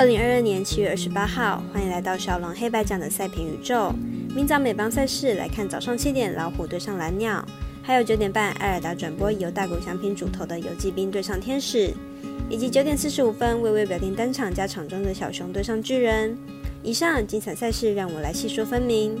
二零二二年七月二十八号，欢迎来到小龙黑白奖的赛评宇宙。明早美邦赛事来看，早上七点老虎对上蓝鸟，还有九点半艾尔达转播由大谷翔平主投的游击兵对上天使，以及九点四十五分微微表定单场加场中的小熊对上巨人。以上精彩赛事，让我来细说分明。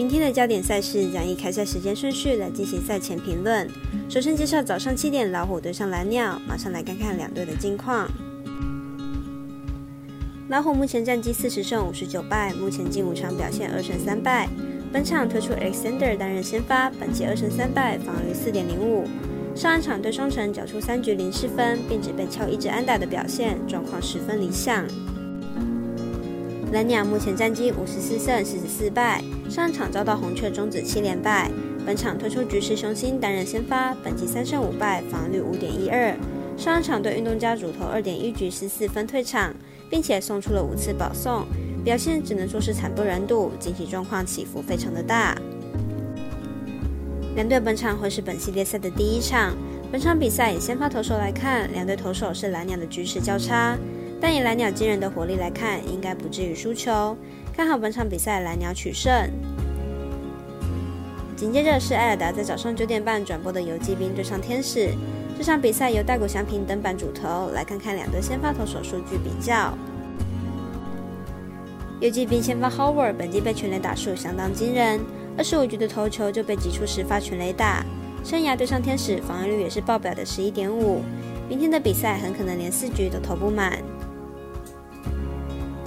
明天的焦点赛事将以开赛时间顺序来进行赛前评论。首先介绍早上七点老虎对上蓝鸟，马上来看看两队的近况。老虎目前战绩四十胜五十九败，目前近五场表现二胜三败。本场推出 Alexander 担任先发，本季二胜三败，防御四点零五。上一场对双城缴出三局零失分，并只被敲一支安打的表现，状况十分理想。蓝鸟目前战绩五十四胜四十四败，上场遭到红雀终止七连败。本场推出局势雄心担任先发，本季三胜五败，防率五点一二。上场对运动家主投二点一局失四分退场，并且送出了五次保送，表现只能说是惨不忍睹，近期状况起伏非常的大。两队本场会是本系列赛的第一场。本场比赛以先发投手来看，两队投手是蓝鸟的局势较差。但以蓝鸟惊人的火力来看，应该不至于输球。看好本场比赛蓝鸟取胜。紧接着是艾尔达在早上九点半转播的游击兵对上天使。这场比赛由大谷翔平登板主投，来看看两队先发投手数据比较。游击兵先发 Howard 本季被全垒打数相当惊人，二十五局的投球就被挤出十发全垒打。生涯对上天使防御率也是爆表的十一点五。明天的比赛很可能连四局都投不满。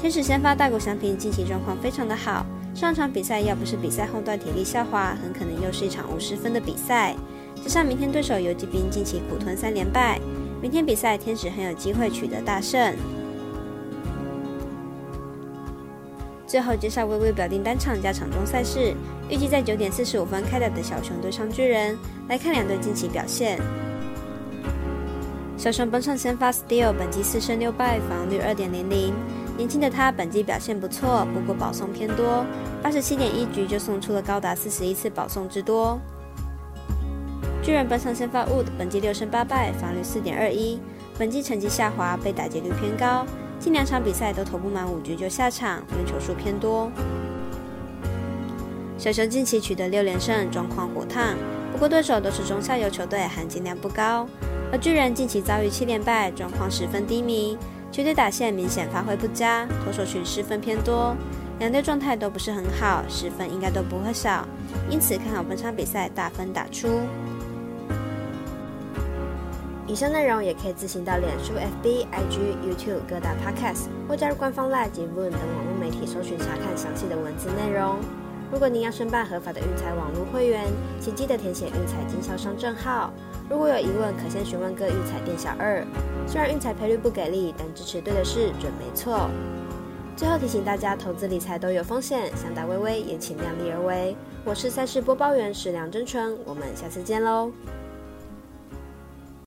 天使先发大谷翔平近期状况非常的好，上场比赛要不是比赛后段体力下滑，很可能又是一场五十分的比赛。加上明天对手游击兵近期苦吞三连败，明天比赛天使很有机会取得大胜。最后介绍微微表定单场加场中赛事，预计在九点四十五分开打的小熊对上巨人，来看两队近期表现。小熊本场先发 Steel，本季四胜六败，防御二点零零。年轻的他本季表现不错，不过保送偏多，八十七点一局就送出了高达四十一次保送之多。巨人本场先发 Wood，本季六胜八败，防率四点二一，本季成绩下滑，被打击率偏高，近两场比赛都投不满五局就下场，用球数偏多。小熊近期取得六连胜，状况火烫，不过对手都是中下游球队，含金量不高。而巨人近期遭遇七连败，状况十分低迷。球队打线明显发挥不佳，投手群失分偏多，两队状态都不是很好，失分应该都不会少，因此看好本场比赛大分打出。以上内容也可以自行到脸书、FB、IG、YouTube 各大 Podcast 或加入官方 Live 及 Voon 等网络媒体搜寻查看详细的文字内容。如果您要申办合法的运彩网络会员，请记得填写运彩经销商证号。如果有疑问，可先询问各运彩店小二。虽然运彩赔率不给力，但支持对的事准没错。最后提醒大家，投资理财都有风险，想打微微也请量力而为。我是赛事播报员史梁真纯，我们下次见喽。